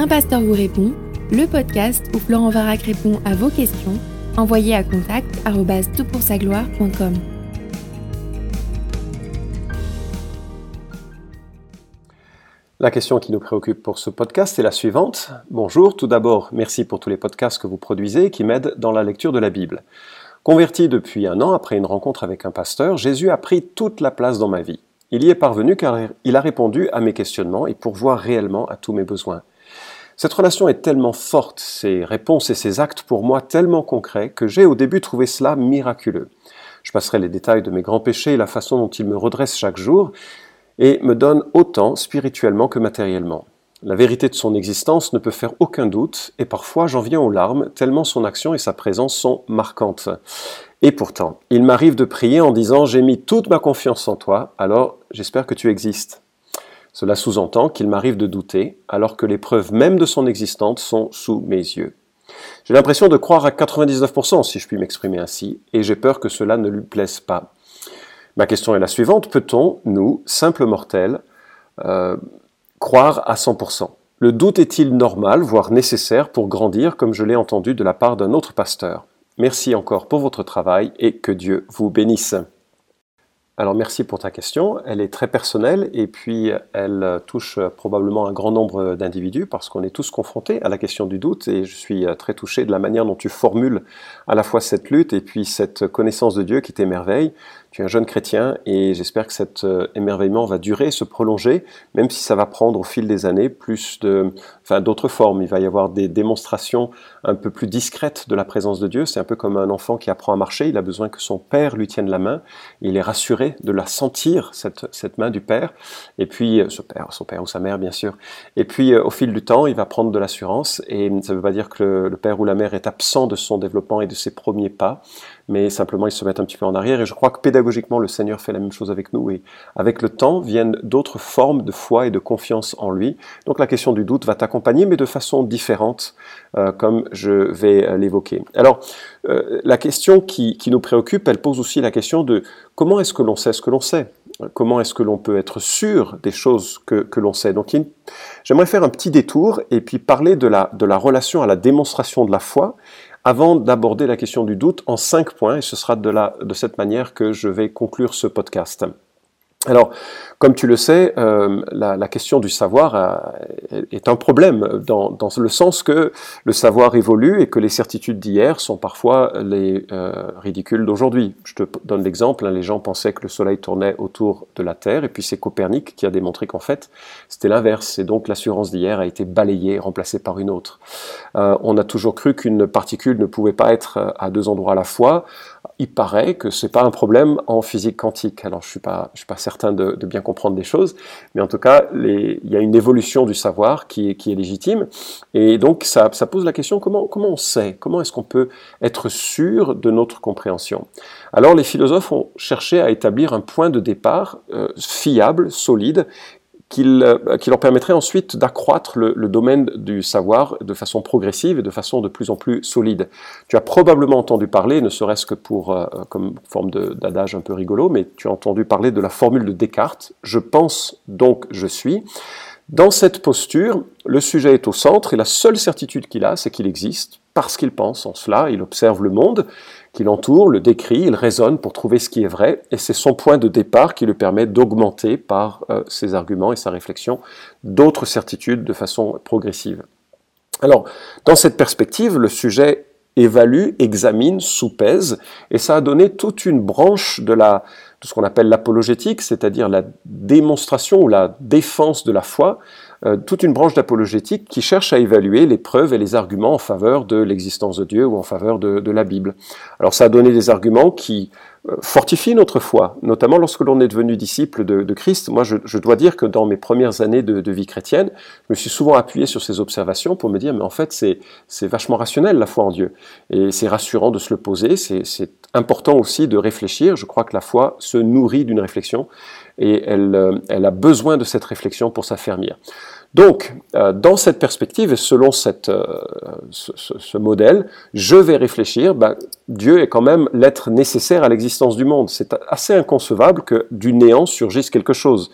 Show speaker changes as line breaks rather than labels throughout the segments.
Un pasteur vous répond, le podcast où Florent Varac répond à vos questions, envoyez à contact gloire.com
La question qui nous préoccupe pour ce podcast est la suivante. Bonjour, tout d'abord, merci pour tous les podcasts que vous produisez qui m'aident dans la lecture de la Bible. Converti depuis un an après une rencontre avec un pasteur, Jésus a pris toute la place dans ma vie. Il y est parvenu car il a répondu à mes questionnements et pourvoit réellement à tous mes besoins. Cette relation est tellement forte, ses réponses et ses actes pour moi tellement concrets que j'ai au début trouvé cela miraculeux. Je passerai les détails de mes grands péchés et la façon dont il me redresse chaque jour et me donne autant spirituellement que matériellement. La vérité de son existence ne peut faire aucun doute, et parfois j'en viens aux larmes, tellement son action et sa présence sont marquantes. Et pourtant, il m'arrive de prier en disant J'ai mis toute ma confiance en toi, alors j'espère que tu existes. Cela sous-entend qu'il m'arrive de douter, alors que les preuves même de son existence sont sous mes yeux. J'ai l'impression de croire à 99%, si je puis m'exprimer ainsi, et j'ai peur que cela ne lui plaise pas. Ma question est la suivante, peut-on, nous, simples mortels, euh, croire à 100% Le doute est-il normal, voire nécessaire pour grandir, comme je l'ai entendu de la part d'un autre pasteur? Merci encore pour votre travail et que Dieu vous bénisse. Alors merci pour ta question. Elle est très personnelle et puis elle touche probablement un grand nombre d'individus parce qu'on est tous confrontés à la question du doute et je suis très touché de la manière dont tu formules à la fois cette lutte et puis cette connaissance de Dieu qui t'émerveille. Tu es un jeune chrétien et j'espère que cet euh, émerveillement va durer, se prolonger, même si ça va prendre au fil des années plus de, enfin, d'autres formes. Il va y avoir des démonstrations un peu plus discrètes de la présence de Dieu. C'est un peu comme un enfant qui apprend à marcher. Il a besoin que son père lui tienne la main. Il est rassuré de la sentir, cette, cette main du père. Et puis, euh, ce père, son père ou sa mère, bien sûr. Et puis, euh, au fil du temps, il va prendre de l'assurance. Et ça ne veut pas dire que le, le père ou la mère est absent de son développement et de ses premiers pas mais simplement ils se mettent un petit peu en arrière. Et je crois que pédagogiquement, le Seigneur fait la même chose avec nous. Et avec le temps viennent d'autres formes de foi et de confiance en lui. Donc la question du doute va t'accompagner, mais de façon différente, euh, comme je vais euh, l'évoquer. Alors, euh, la question qui, qui, nous préoccupe, elle pose aussi la question de comment est-ce que l'on sait ce que l'on sait? Comment est-ce que l'on peut être sûr des choses que, que l'on sait? Donc, j'aimerais faire un petit détour et puis parler de la, de la relation à la démonstration de la foi avant d'aborder la question du doute en cinq points, et ce sera de, cette manière que je vais conclure ce podcast. Alors, comme tu le sais, euh, la, question du savoir euh, est un problème dans, le sens que le savoir évolue et que les certitudes d'hier sont parfois les euh, ridicules d'aujourd'hui. Je te donne l'exemple, hein, les gens pensaient que le Soleil tournait autour de la Terre et puis c'est Copernic qui a démontré qu'en fait c'était l'inverse et donc l'assurance d'hier a été balayée, remplacée par une autre. on a toujours cru qu'une particule ne pouvait pas être à deux endroits à la fois il paraît que c'est pas un problème en physique quantique. Alors je suis pas, je suis pas certain de, bien comprendre les choses, mais en tout cas, il y a une évolution du savoir qui est, légitime, et donc ça, pose la question comment, comment on sait, comment est-ce qu'on peut être sûr de notre compréhension? Alors les philosophes ont cherché à établir un point de départ euh, fiable, solide, euh, qui leur permettrait ensuite d'accroître le, domaine du savoir de façon progressive et de façon de plus en plus solide. Tu as probablement entendu parler, ne serait-ce que pour euh, comme forme d'adage un peu rigolo, mais tu as entendu parler de la formule de Descartes. Je pense donc je suis. Dans cette posture, le sujet est au centre et la seule certitude qu'il a, c'est qu'il existe parce qu'il pense en cela, il observe le monde l'entoure, le décrit, il raisonne pour trouver ce qui est vrai, et c'est son point de départ qui lui permet d'augmenter par euh, ses arguments et sa réflexion d'autres certitudes de façon progressive. Alors, dans cette perspective, le sujet évalue, examine, soupèse, et ça a donné toute une branche de, la, de ce qu'on appelle l'apologétique, c'est-à-dire la démonstration ou la défense de la foi, euh, toute une branche d'apologétique qui cherche à évaluer les preuves et les arguments en faveur de l'existence de Dieu ou en faveur de, de, la Bible. Alors ça a donné des arguments qui euh, fortifient notre foi, notamment lorsque l'on est devenu disciple de, de Christ. Moi, je, je, dois dire que dans mes premières années de, de, vie chrétienne, je me suis souvent appuyé sur ces observations pour me dire, mais en fait, c'est vachement rationnel la foi en Dieu. Et c'est rassurant de se le poser, c'est important aussi de réfléchir. Je crois que la foi se nourrit d'une réflexion et elle, euh, elle, a besoin de cette réflexion pour s'affermir. Donc, euh, dans cette perspective et selon euh, ce, ce, modèle, je vais réfléchir, ben, Dieu est quand même l'être nécessaire à l'existence du monde. C'est assez inconcevable que du néant surgisse quelque chose.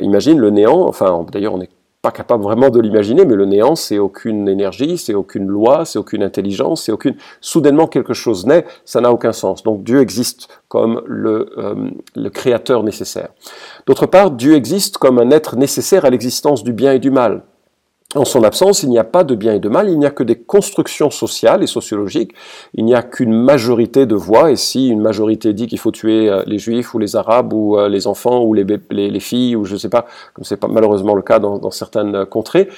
imagine le néant, enfin d'ailleurs on est pas capable vraiment de l'imaginer, mais le néant, c'est aucune énergie, c'est aucune loi, c'est aucune intelligence, c'est aucune. Soudainement, quelque chose naît, ça n'a aucun sens. Donc Dieu existe comme le, euh, le créateur nécessaire. D'autre part, Dieu existe comme un être nécessaire à l'existence du bien et du mal. En son absence, il n'y a pas de bien et de mal, il n'y a que des constructions sociales et sociologiques, il n'y a qu'une majorité de voix, et si une majorité dit qu'il faut tuer euh, les juifs ou les arabes ou euh, les enfants ou les, les, filles, ou je ne sais pas, comme c'est pas malheureusement le cas dans, certaines contrées,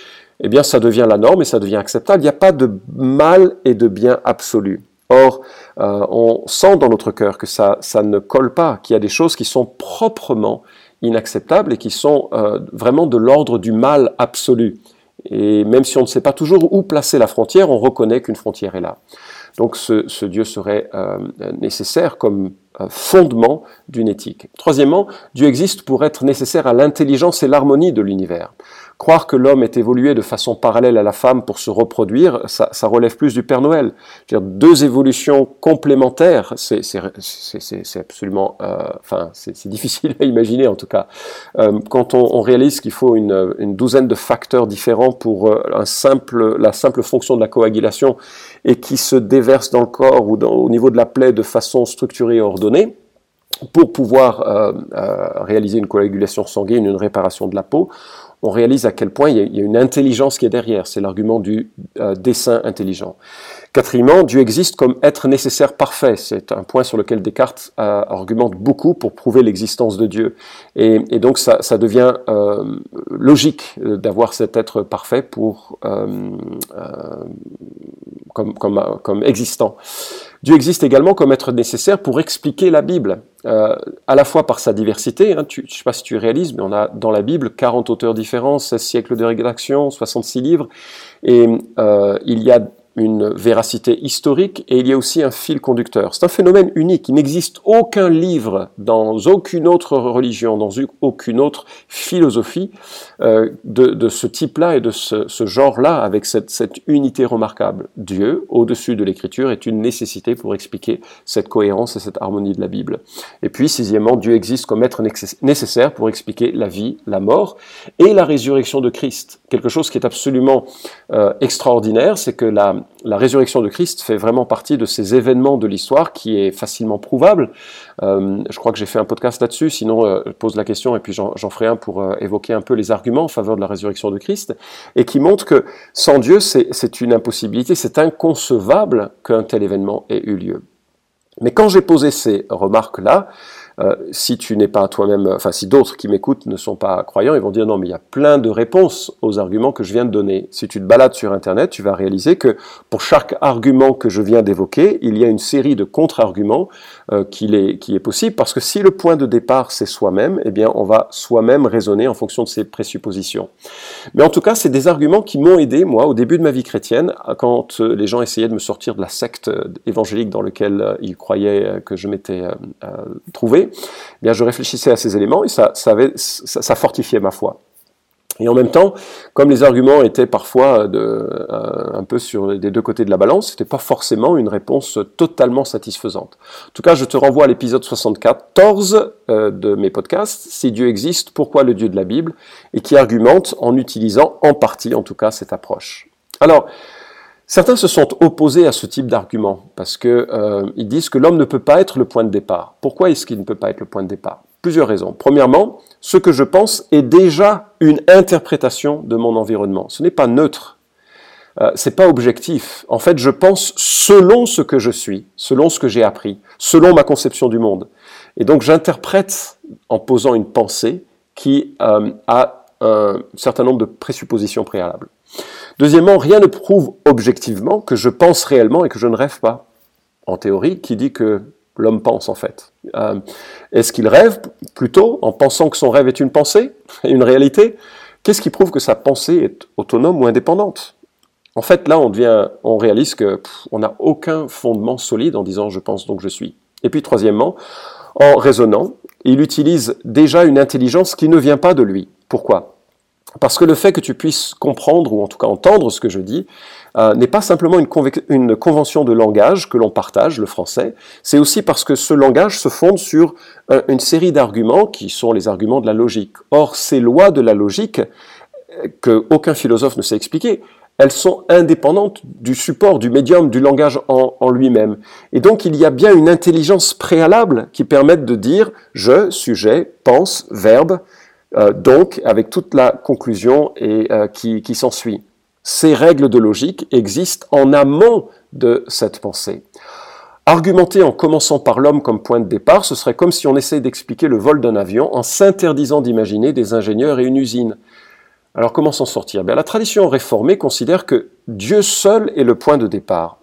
eh bien ça devient la norme et ça devient acceptable. Il n'y a pas de mal et de bien absolu. Or, euh, on sent dans notre cœur que ça ne colle pas, qu'il y a des choses qui sont proprement inacceptables et qui sont vraiment de l'ordre du mal absolu. Et même si on ne sait pas toujours où placer la frontière, on reconnaît qu'une frontière est là. Donc ce, Dieu serait euh, nécessaire comme euh, fondement d'une éthique. Troisièmement, Dieu existe pour être nécessaire à l'intelligence et l'harmonie de l'univers. Croire que l'homme est évolué de façon parallèle à la femme pour se reproduire, ça, ça relève plus du Père Noël. Dire, deux évolutions complémentaires, c'est absolument, euh, enfin, c'est difficile à imaginer en tout cas. Euh, quand on, on réalise qu'il faut une, une, douzaine de facteurs différents pour euh, un simple, la simple fonction de la coagulation et qui se déversent dans le corps ou dans, au niveau de la plaie de façon structurée et ordonnée, pour pouvoir euh, euh, réaliser une coagulation sanguine, une réparation de la peau, on réalise à quel point il y a, une intelligence qui est derrière. C'est l'argument du euh, dessin intelligent. Quatrièmement, Dieu existe comme être nécessaire parfait. C'est un point sur lequel Descartes euh, argumente beaucoup pour prouver l'existence de Dieu. Et, donc ça, devient euh, logique d'avoir cet être parfait pour comme, comme, comme existant. Dieu existe également comme être nécessaire pour expliquer la Bible, euh, à la fois par sa diversité, hein, tu, je ne sais pas si tu réalises, mais on a dans la Bible 40 auteurs différents, 16 siècles de rédaction, 66 livres, et euh, il y a une véracité historique et il y a aussi un fil conducteur. C'est un phénomène unique. Il n'existe aucun livre dans aucune autre religion, dans aucune autre philosophie euh, de, ce type-là et de ce, genre-là avec cette, cette, unité remarquable. Dieu, au-dessus de l'écriture, est une nécessité pour expliquer cette cohérence et cette harmonie de la Bible. Et puis, sixièmement, Dieu existe comme être nécessaire pour expliquer la vie, la mort et la résurrection de Christ. Quelque chose qui est absolument euh, extraordinaire, c'est que la, la résurrection de Christ fait vraiment partie de ces événements de l'histoire qui est facilement prouvable. Euh, je crois que j'ai fait un podcast là-dessus, sinon euh, je pose la question et puis j'en ferai un pour euh, évoquer un peu les arguments en faveur de la résurrection de Christ, et qui montre que sans Dieu, c'est une impossibilité, c'est inconcevable qu'un tel événement ait eu lieu. Mais quand j'ai posé ces remarques-là, euh, si tu n'es pas toi-même, enfin si d'autres qui m'écoutent ne sont pas croyants, ils vont dire non mais il y a plein de réponses aux arguments que je viens de donner. Si tu te balades sur Internet, tu vas réaliser que pour chaque argument que je viens d'évoquer, il y a une série de contre-arguments euh, qui, est, qui est possible, parce que si le point de départ c'est soi-même, eh bien on va soi-même raisonner en fonction de ses présuppositions. Mais en tout cas, c'est des arguments qui m'ont aidé, moi, au début de ma vie chrétienne, quand euh, les gens essayaient de me sortir de la secte évangélique dans laquelle ils croyaient que je m'étais trouvé. Eh bien, je réfléchissais à ces éléments et ça, fortifiait ma foi. Et en même temps, comme les arguments étaient parfois euh, un peu sur les deux côtés de la balance, c'était pas forcément une réponse totalement satisfaisante. En tout cas, je te renvoie à l'épisode 74 euh, de mes podcasts, Si Dieu existe, pourquoi le Dieu de la Bible, et qui argumente en utilisant en partie, en tout cas, cette approche. Alors, Certains se sont opposés à ce type d'argument parce qu'ils euh, disent que l'homme ne peut pas être le point de départ. Pourquoi est-ce qu'il ne peut pas être le point de départ? Plusieurs raisons. Premièrement, ce que je pense est déjà une interprétation de mon environnement. Ce n'est pas neutre. Euh, c'est pas objectif. En fait, je pense selon ce que je suis, selon ce que j'ai appris, selon ma conception du monde. Et donc, j'interprète en posant une pensée qui euh, a un certain nombre de présuppositions préalables. Deuxièmement, rien ne prouve objectivement que je pense réellement et que je ne rêve pas. En théorie, qui dit que l'homme pense en fait euh, Est-ce qu'il rêve plutôt en pensant que son rêve est une pensée, une réalité? Qu'est-ce qui prouve que sa pensée est autonome ou indépendante? En fait, là, on, devient, on réalise que on n'a aucun fondement solide en disant je pense donc je suis. Et puis troisièmement, en raisonnant, il utilise déjà une intelligence qui ne vient pas de lui. Pourquoi? Parce que le fait que tu puisses comprendre, ou en tout cas entendre ce que je dis, euh, n'est pas simplement une, convention de langage que l'on partage, le français, c'est aussi parce que ce langage se fonde sur euh, une série d'arguments qui sont les arguments de la logique. Or, ces lois de la logique qu'aucun philosophe ne sait expliquer, elles sont indépendantes du support, du médium, du langage en, lui-même. Et donc il y a bien une intelligence préalable qui permette de dire je, sujet, pense, verbe, euh, donc avec toute la conclusion euh, qui, s'ensuit. Ces règles de logique existent en amont de cette pensée. Argumenter en commençant par l'homme comme point de départ, ce serait comme si on essayait d'expliquer le vol d'un avion en s'interdisant d'imaginer des ingénieurs et une usine. Alors comment s'en sortir? Bien, La tradition réformée considère que Dieu seul est le point de départ.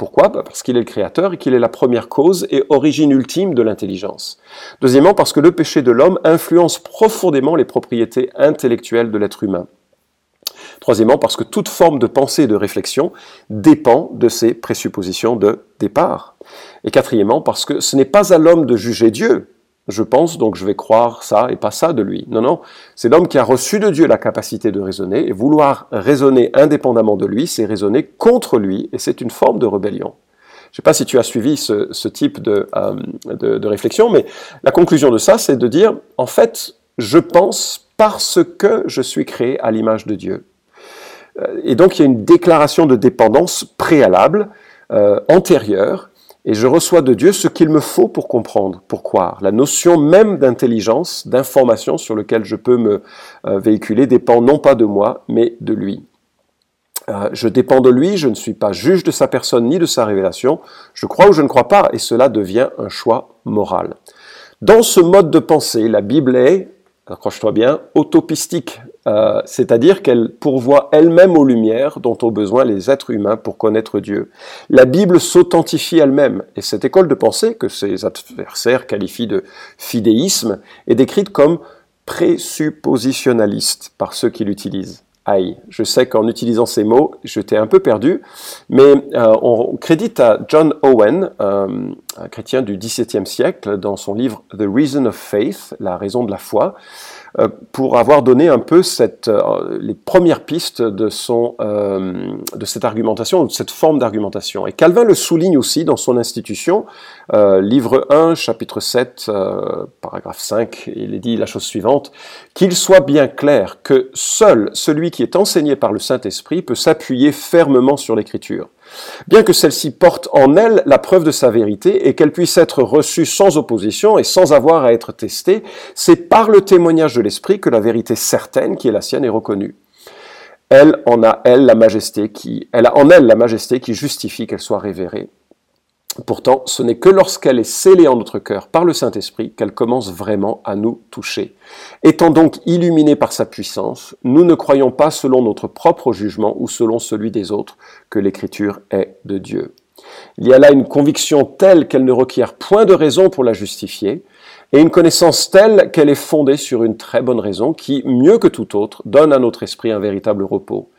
Pourquoi bah, Parce qu'il est le créateur et qu'il est la première cause et origine ultime de l'intelligence. Deuxièmement, parce que le péché de l'homme influence profondément les propriétés intellectuelles de l'être humain. Troisièmement, parce que toute forme de pensée et de réflexion dépend de ses présuppositions de départ. Et quatrièmement, parce que ce n'est pas à l'homme de juger Dieu, je pense, donc je vais croire ça et pas ça de lui. Non, non, c'est l'homme qui a reçu de Dieu la capacité de raisonner, et vouloir raisonner indépendamment de lui, c'est raisonner contre lui, et c'est une forme de rébellion. Je ne sais pas si tu as suivi ce, type euh, de, réflexion, mais la conclusion de ça, c'est de dire, en fait, je pense parce que je suis créé à l'image de Dieu. Euh, et donc il y a une déclaration de dépendance préalable, euh, antérieure, et je reçois de Dieu ce qu'il me faut pour comprendre, pour croire. La notion même d'intelligence, d'information sur lequel je peux me euh, véhiculer dépend non pas de moi, mais de lui. Euh, je dépends de lui, je ne suis pas juge de sa personne ni de sa révélation, je crois ou je ne crois pas, et cela devient un choix moral. Dans ce mode de pensée, la Bible est, accroche-toi bien, autopistique, euh, c'est-à-dire qu'elle pourvoit elle-même aux lumières dont ont besoin les êtres humains pour connaître Dieu. La Bible s'authentifie elle-même, et cette école de pensée, que ses adversaires qualifient de fidéisme, est décrite comme présuppositionnaliste par ceux qui l'utilisent. Aïe, je sais qu'en utilisant ces mots, j'étais un peu perdu, mais euh, on crédite à John Owen, euh, un chrétien du XVIIe siècle, dans son livre The Reason of Faith, la raison de la foi, euh, pour avoir donné un peu cette, euh, les premières pistes de, son, euh, de cette argumentation, de cette forme d'argumentation. Et Calvin le souligne aussi dans son institution, livre 1, chapitre 7, paragraphe 5, il est dit la chose suivante, qu'il soit bien clair que seul celui qui est enseigné par le Saint-Esprit peut s'appuyer fermement sur l'Écriture bien que celle-ci porte en elle la preuve de sa vérité et qu'elle puisse être reçue sans opposition et sans avoir à être testée, c'est par le témoignage de l'Esprit que la vérité certaine qui est la sienne est reconnue. Elle en a elle la majesté qui, elle a en elle la majesté qui justifie qu'elle soit révérée. Pourtant, ce n'est que lorsqu'elle est scellée en notre cœur par le Saint-Esprit qu'elle commence vraiment à nous toucher. Étant donc illuminée par sa puissance, nous ne croyons pas selon notre propre jugement ou selon celui des autres que l'Écriture est de Dieu. Il y a là une conviction telle qu'elle ne requiert point de raison pour la justifier, et une connaissance telle qu'elle est fondée sur une très bonne raison qui, mieux que tout autre, donne à notre esprit un véritable repos.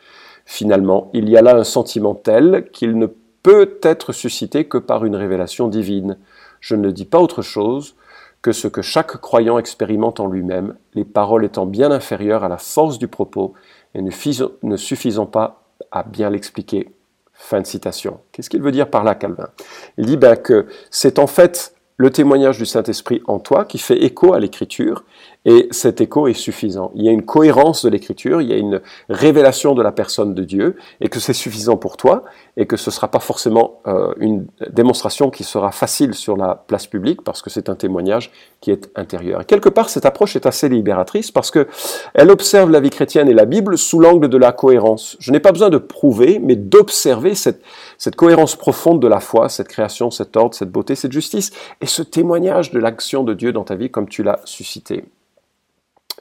Finalement, il y a là un sentiment tel qu'il ne peut être suscité que par une révélation divine. Je ne dis pas autre chose que ce que chaque croyant expérimente en lui-même, les paroles étant bien inférieures à la force du propos et ne, suffisant pas à bien l'expliquer. Fin de citation. Qu'est-ce qu'il veut dire par là, Calvin? Il dit ben, que c'est en fait le témoignage du Saint-Esprit en toi qui fait écho à l'Écriture, et cet écho est suffisant. Il y a une cohérence de l'Écriture, il y a une révélation de la personne de Dieu, et que c'est suffisant pour toi, et que ce ne sera pas forcément euh, une démonstration qui sera facile sur la place publique, parce que c'est un témoignage qui est intérieur. Et quelque part, cette approche est assez libératrice, parce que elle observe la vie chrétienne et la Bible sous l'angle de la cohérence. Je n'ai pas besoin de prouver, mais d'observer cette, cette cohérence profonde de la foi, cette création, cet ordre, cette beauté, cette justice, et ce témoignage de l'action de Dieu dans ta vie comme tu l'as suscité.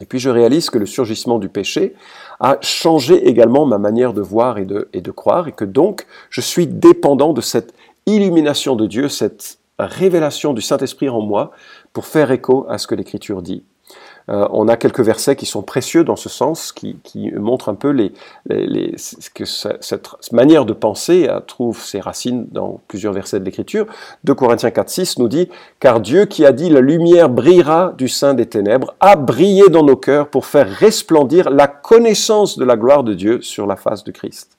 Et puis je réalise que le surgissement du péché a changé également ma manière de voir et de, croire, et que donc je suis dépendant de cette illumination de Dieu, cette révélation du Saint-Esprit en moi, pour faire écho à ce que l'Écriture dit. Euh, on a quelques versets qui sont précieux dans ce sens, qui, montrent un peu les, que cette manière de penser trouve ses racines dans plusieurs versets de l'Écriture. 2 Corinthiens 4, 6 nous dit Car Dieu qui a dit la lumière brillera du sein des ténèbres, a brillé dans nos cœurs pour faire resplendir la connaissance de la gloire de Dieu sur la face de Christ.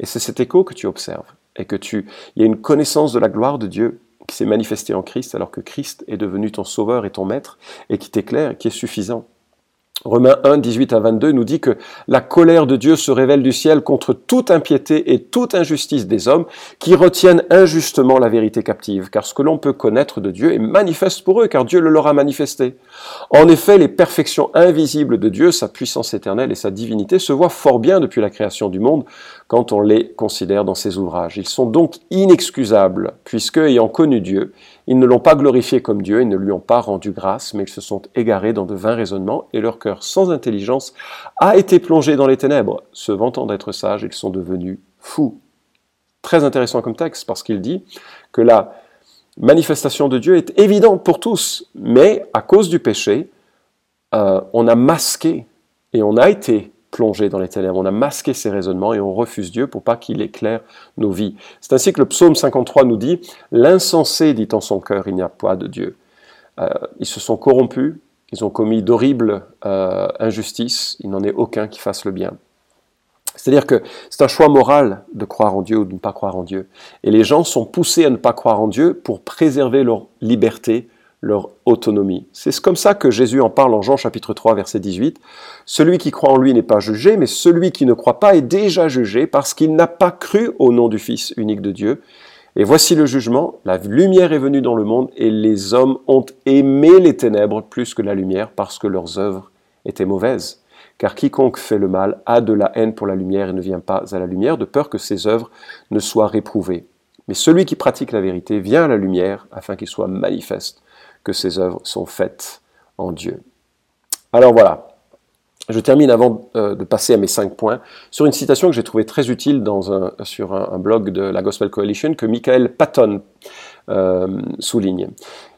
Et c'est cet écho que tu observes, et que tu, il y a une connaissance de la gloire de Dieu qui s'est manifesté en Christ alors que Christ est devenu ton sauveur et ton maître et qui t'éclaire et qui est suffisant. Romains 1, 18 à 22 nous dit que la colère de Dieu se révèle du ciel contre toute impiété et toute injustice des hommes qui retiennent injustement la vérité captive, car ce que l'on peut connaître de Dieu est manifeste pour eux, car Dieu le leur a manifesté. En effet, les perfections invisibles de Dieu, sa puissance éternelle et sa divinité se voient fort bien depuis la création du monde quand on les considère dans ses ouvrages. Ils sont donc inexcusables, puisque, ayant connu Dieu, ils ne l'ont pas glorifié comme Dieu, ils ne lui ont pas rendu grâce, mais ils se sont égarés dans de vains raisonnements, et leur cœur sans intelligence a été plongé dans les ténèbres. Se vantant d'être sages, ils sont devenus fous. Très intéressant comme texte, parce qu'il dit que la manifestation de Dieu est évidente pour tous, mais à cause du péché, euh, on a masqué et on a été plongé dans les ténèbres. On a masqué ses raisonnements et on refuse Dieu pour pas qu'il éclaire nos vies. C'est ainsi que le psaume 53 nous dit L'insensé dit en son cœur Il n'y a pas de Dieu. Euh, ils se sont corrompus, ils ont commis d'horribles euh, injustices, il n'en est aucun qui fasse le bien. C'est-à-dire que c'est un choix moral de croire en Dieu ou de ne pas croire en Dieu. Et les gens sont poussés à ne pas croire en Dieu pour préserver leur liberté, leur autonomie. C'est comme ça que Jésus en parle en Jean chapitre 3 verset 18. Celui qui croit en lui n'est pas jugé, mais celui qui ne croit pas est déjà jugé parce qu'il n'a pas cru au nom du Fils unique de Dieu. Et voici le jugement, la lumière est venue dans le monde et les hommes ont aimé les ténèbres plus que la lumière parce que leurs œuvres étaient mauvaises. Car quiconque fait le mal a de la haine pour la lumière et ne vient pas à la lumière de peur que ses œuvres ne soient réprouvées. Mais celui qui pratique la vérité vient à la lumière afin qu'il soit manifeste que ses œuvres sont faites en Dieu. Alors voilà, je termine avant euh, de passer à mes cinq points sur une citation que j'ai trouvée très utile dans sur un, blog de la Gospel Coalition que Michael Patton euh, souligne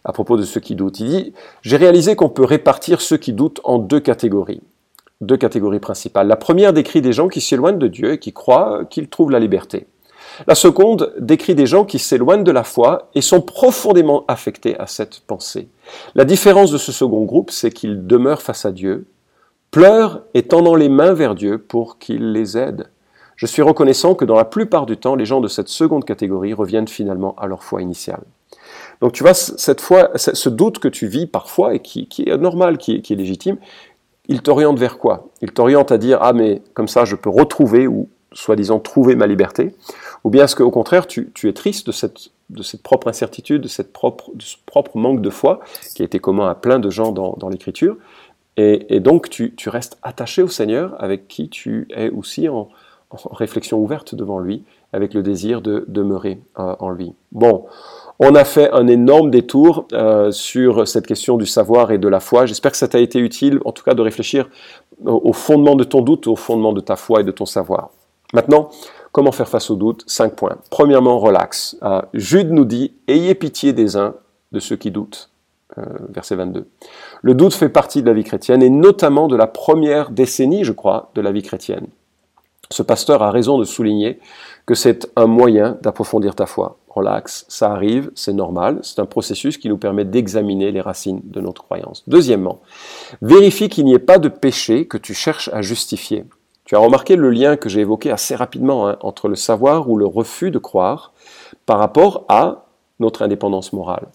à propos de ceux qui doutent. Il dit J'ai réalisé qu'on peut répartir ceux qui doutent en deux catégories. Deux catégories principales. La première décrit des gens qui s'éloignent de Dieu et qui croient qu'ils trouvent la liberté. La seconde décrit des gens qui s'éloignent de la foi et sont profondément affectés à cette pensée. La différence de ce second groupe, c'est qu'ils demeurent face à Dieu, pleurent et tendant les mains vers Dieu pour qu'il les aide. Je suis reconnaissant que dans la plupart du temps, les gens de cette seconde catégorie reviennent finalement à leur foi initiale. Donc tu vois, cette foi, ce doute que tu vis parfois et qui, est normal, qui est, légitime, il t'oriente vers quoi? Il t'oriente à dire, ah mais comme ça je peux retrouver ou soi-disant trouver ma liberté, ou bien est-ce qu'au contraire, tu, es triste de cette, de cette propre incertitude, de, cette propre, ce propre manque de foi, qui a été commun à plein de gens dans, l'Écriture, et, donc tu, restes attaché au Seigneur, avec qui tu es aussi en, réflexion ouverte devant lui, avec le désir de demeurer euh, en lui. Bon, on a fait un énorme détour euh, sur cette question du savoir et de la foi. J'espère que ça t'a été utile, en tout cas, de réfléchir au fondement de ton doute, au fondement de ta foi et de ton savoir. Maintenant, Comment faire face au doute? Cinq points. Premièrement, relax. Euh, Jude nous dit Ayez pitié des uns de ceux qui doutent. Euh, verset 22. Le doute fait partie de la vie chrétienne et notamment de la première décennie, je crois, de la vie chrétienne. Ce pasteur a raison de souligner que c'est un moyen d'approfondir ta foi. Relax, ça arrive, c'est normal, c'est un processus qui nous permet d'examiner les racines de notre croyance. Deuxièmement, vérifie qu'il n'y ait pas de péché que tu cherches à justifier. Tu as remarqué le lien que j'ai évoqué assez rapidement hein, entre le savoir ou le refus de croire par rapport à notre indépendance morale.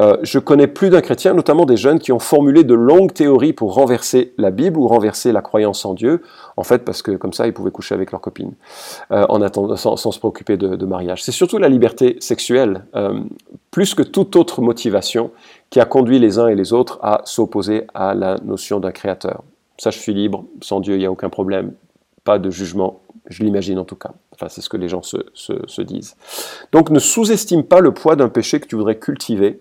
Euh, je connais plus d'un chrétien, notamment des jeunes, qui ont formulé de longues théories pour renverser la Bible ou renverser la croyance en Dieu, en fait parce que comme ça ils pouvaient coucher avec leur copine, euh, en attendant, sans, se préoccuper de, mariage. C'est surtout la liberté sexuelle, euh, plus que toute autre motivation, qui a conduit les uns et les autres à s'opposer à la notion d'un créateur ça je suis libre, sans Dieu il n'y a aucun problème, pas de jugement, je l'imagine en tout cas. Enfin, c'est ce que les gens se, disent. Donc ne sous-estime pas le poids d'un péché que tu voudrais cultiver.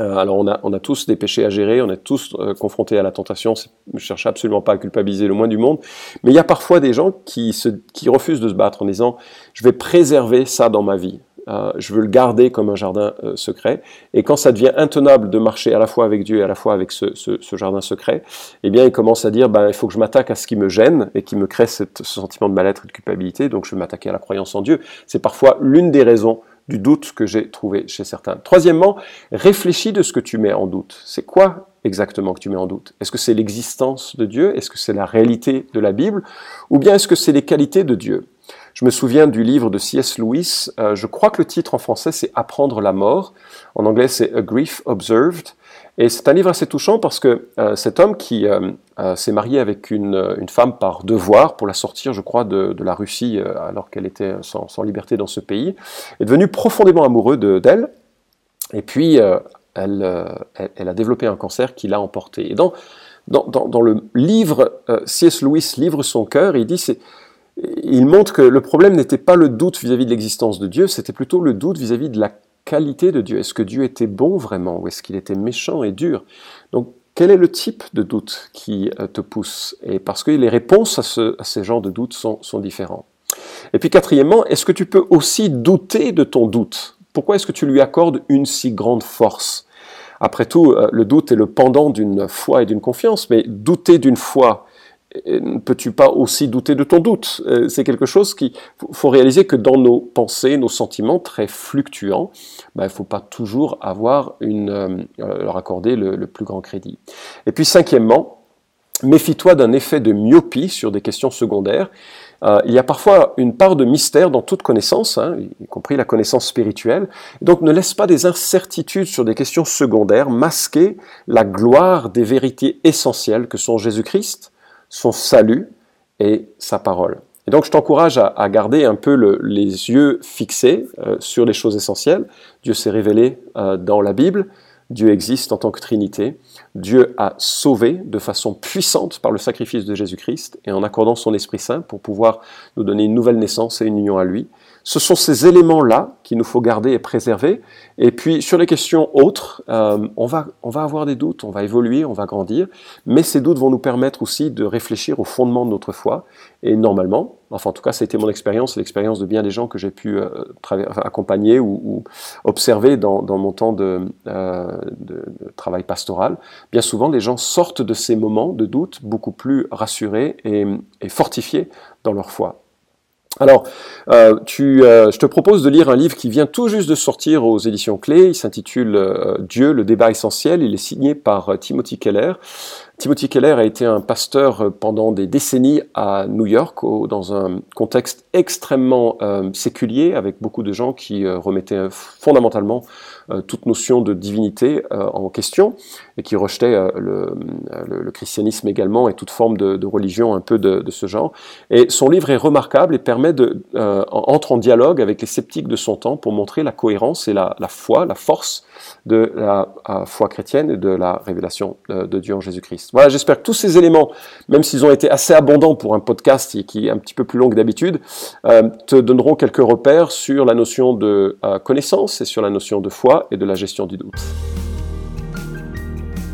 Euh, alors on a, tous des péchés à gérer, on est tous euh, confrontés à la tentation, je ne cherche absolument pas à culpabiliser le moins du monde, mais il y a parfois des gens qui, qui refusent de se battre en disant je vais préserver ça dans ma vie. Euh, je veux le garder comme un jardin euh, secret. Et quand ça devient intenable de marcher à la fois avec Dieu et à la fois avec ce, jardin secret, eh bien, il commence à dire, ben, il faut que je m'attaque à ce qui me gêne et qui me crée ce sentiment de mal-être et de culpabilité, donc je vais m'attaquer à la croyance en Dieu. C'est parfois l'une des raisons du doute que j'ai trouvé chez certains. Troisièmement, réfléchis de ce que tu mets en doute. C'est quoi exactement que tu mets en doute? Est-ce que c'est l'existence de Dieu? Est-ce que c'est la réalité de la Bible? Ou bien est-ce que c'est les qualités de Dieu? Je me souviens du livre de C.S. Lewis, euh, je crois que le titre en français c'est Apprendre la mort, en anglais c'est A Grief Observed, Et c'est un livre assez touchant parce que euh, cet homme qui euh, s'est marié avec une, femme par devoir pour la sortir, je crois, de, la Russie alors qu'elle était sans, liberté dans ce pays, est devenu profondément amoureux d'elle. et puis, elle, a développé un cancer qui l'a emporté. Et dans, dans le livre, C.S. Lewis livre son cœur, il dit c'est il montre que le problème n'était pas le doute vis-à-vis -vis de l'existence de Dieu, c'était plutôt le doute vis-à-vis -vis de la qualité de Dieu. Est-ce que Dieu était bon vraiment ou est-ce qu'il était méchant et dur? Donc, quel est le type de doute qui euh, te pousse? Et parce que les réponses à, ce, ces genres de doutes sont, sont différents. Et puis quatrièmement, est-ce que tu peux aussi douter de ton doute? Pourquoi est-ce que tu lui accordes une si grande force? Après tout, euh, le doute est le pendant d'une foi et d'une confiance, mais douter d'une foi ne peux-tu pas aussi douter de ton doute? Euh, C'est quelque chose qui faut réaliser que dans nos pensées, nos sentiments très fluctuants, il ne faut pas toujours avoir une, euh, leur accorder le, le, plus grand crédit. Et puis cinquièmement, méfie-toi d'un effet de myopie sur des questions secondaires. Euh, il y a parfois une part de mystère dans toute connaissance, hein, y compris la connaissance spirituelle. Donc ne laisse pas des incertitudes sur des questions secondaires masquer la gloire des vérités essentielles que sont Jésus-Christ, son salut et sa parole. Et donc je t'encourage à, garder un peu le, les yeux fixés euh, sur les choses essentielles. Dieu s'est révélé euh, dans la Bible, Dieu existe en tant que Trinité, Dieu a sauvé de façon puissante par le sacrifice de Jésus-Christ et en accordant son Esprit Saint pour pouvoir nous donner une nouvelle naissance et une union à lui. Ce sont ces éléments-là qu'il nous faut garder et préserver. Et puis sur les questions autres, euh, on, va, on va avoir des doutes, on va évoluer, on va grandir, mais ces doutes vont nous permettre aussi de réfléchir au fondement de notre foi. Et normalement, enfin en tout cas ça a été mon expérience, l'expérience de bien des gens que j'ai pu euh, accompagner ou, observer dans, dans mon temps de, euh, de, travail pastoral, bien souvent les gens sortent de ces moments de doute beaucoup plus rassurés et, et fortifiés dans leur foi. Alors, euh, tu, euh, je te propose de lire un livre qui vient tout juste de sortir aux éditions Clés. Il s'intitule euh, Dieu, le débat essentiel. Il est signé par Timothy Keller. Timothy Keller a été un pasteur pendant des décennies à New York, dans un contexte extrêmement séculier, avec beaucoup de gens qui remettaient fondamentalement toute notion de divinité en question et qui rejetaient le, le, le, christianisme également et toute forme de, religion un peu de, ce genre. Et son livre est remarquable et permet de entre en dialogue avec les sceptiques de son temps pour montrer la cohérence et la, foi, la force de la foi chrétienne et de la révélation de Dieu en Jésus-Christ. Voilà, j'espère que tous ces éléments, même s'ils ont été assez abondants pour un podcast qui est un petit peu plus long que d'habitude, euh, te donneront quelques repères sur la notion de euh, connaissance et sur la notion de foi et de la gestion du doute.